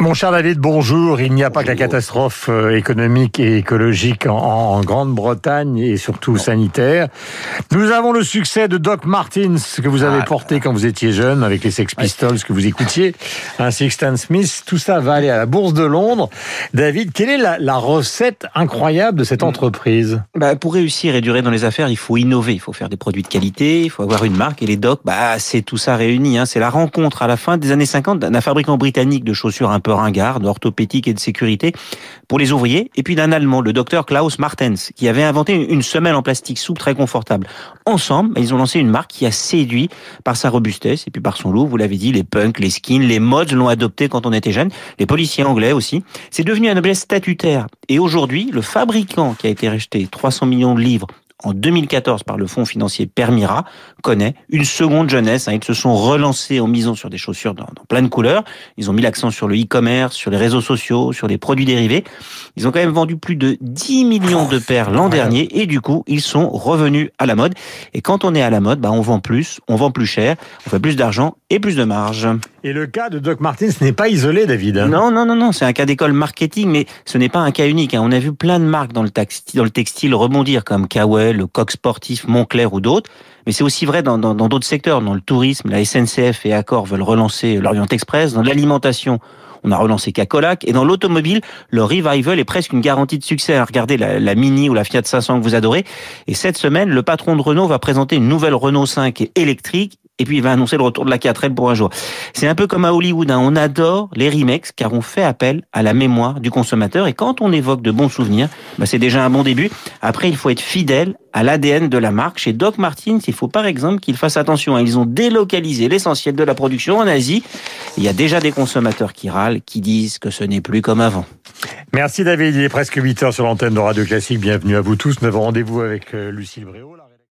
Mon cher David, bonjour. Il n'y a pas que la catastrophe euh, économique et écologique en, en Grande-Bretagne et surtout sanitaire. Nous avons le succès de Doc Martins que vous avez Ah, porté quand vous étiez jeune avec les Sex Pistols que vous écoutiez, ainsi que Stan Smith. Tout ça va aller à la Bourse de Londres. David, quelle est la, la recette incroyable de cette entreprise? Bah, pour réussir et durer dans les affaires, il faut innover, il faut faire des produits de qualité, il faut avoir une marque et les docs, bah, c'est tout ça réuni. Hein. C'est la rencontre à la fin des années 50 d'un fabricant britannique de chaussures un peu ringardes, orthopédiques et de sécurité pour les ouvriers, et puis d'un Allemand, le docteur Klaus Martens, qui avait inventé une semelle en plastique souple très confortable. Ensemble, ils ont lancé une marque qui a séduit par sa robustesse et puis par son look. Vous l'avez dit, les punks, les skins, les mods l'ont adopté quand on était jeune, les policiers anglais aussi. C'est devenu un objet statutaire. Et aujourd'hui, le fabricant qui a été racheté 300 millions de livres en 2014 par le fonds financier Permira, connaît une seconde jeunesse. Hein. Ils se sont relancés en misant sur des chaussures dans, dans plein de couleurs. Ils ont mis l'accent sur le e-commerce, sur les réseaux sociaux, sur les produits dérivés. Ils ont quand même vendu plus de 10 millions de paires l'an dernier et du coup, ils sont revenus à la mode. Et quand on est à la mode, bah, on vend plus, on vend plus cher, on fait plus d'argent et plus de marge. Et le cas de Doc Martins n'est pas isolé, David. Non, non, non, non, c'est un cas d'école marketing, mais ce n'est pas un cas unique. hein. On a vu plein de marques dans le, textile, dans le textile rebondir, comme Cowell, le Coq Sportif, Montclair ou d'autres. Mais c'est aussi vrai dans d'autres secteurs, dans le tourisme, la SNCF et Accor veulent relancer l'Orient Express, dans l'alimentation. On a relancé Cacolac et dans l'automobile, le revival est presque une garantie de succès. Regardez la, la Mini ou la Fiat 500 que vous adorez. Et cette semaine, le patron de Renault va présenter une nouvelle Renault 5 électrique et puis il va annoncer le retour de la 4L pour un jour. C'est un peu comme à Hollywood, hein. on adore les remakes car on fait appel à la mémoire du consommateur et quand on évoque de bons souvenirs, bah, c'est déjà un bon début. Après, il faut être fidèle à l'ADN de la marque. Chez Doc Martens, il faut par exemple qu'ils fassent attention. hein. Ils ont délocalisé l'essentiel de la production en Asie. Il y a déjà des consommateurs qui râlent, qui disent que ce n'est plus comme avant. Merci David, il est presque 8 heures sur l'antenne de Radio Classique. Bienvenue à vous tous. Nous avons rendez-vous avec euh, Lucille Bréau.